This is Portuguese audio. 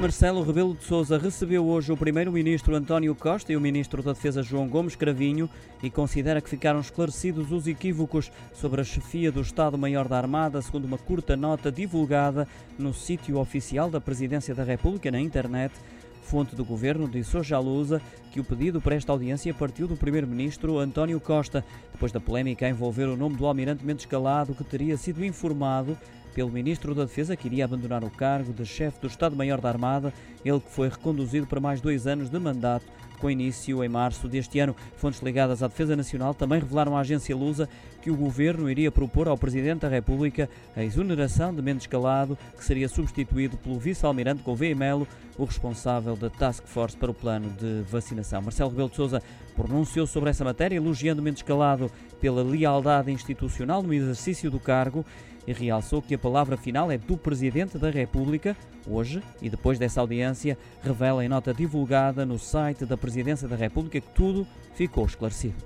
Marcelo Rebelo de Sousa recebeu hoje o primeiro-ministro António Costa e o ministro da Defesa João Gomes Cravinho e considera que ficaram esclarecidos os equívocos sobre a chefia do Estado-Maior da Armada, segundo uma curta nota divulgada no sítio oficial da Presidência da República na internet. Fonte do governo disse hoje à Lusa que o pedido para esta audiência partiu do primeiro-ministro António Costa, depois da polémica a envolver o nome do almirante Mendes Calado, que teria sido informado pelo Ministro da Defesa que iria abandonar o cargo de chefe do Estado-Maior da Armada, ele que foi reconduzido para mais dois anos de mandato com início em março deste ano. Fontes ligadas à Defesa Nacional também revelaram à agência Lusa que o governo iria propor ao Presidente da República a exoneração de Mendes Calado, que seria substituído pelo vice-almirante Gouveia Melo, o responsável da Task Force para o plano de vacinação. Marcelo Rebelo de Sousa pronunciou sobre essa matéria, elogiando Mendes Calado pela lealdade institucional no exercício do cargo e realçou que a palavra final é do Presidente da República. Hoje, e depois dessa audiência, revela em nota divulgada no site da Presidência da República que tudo ficou esclarecido.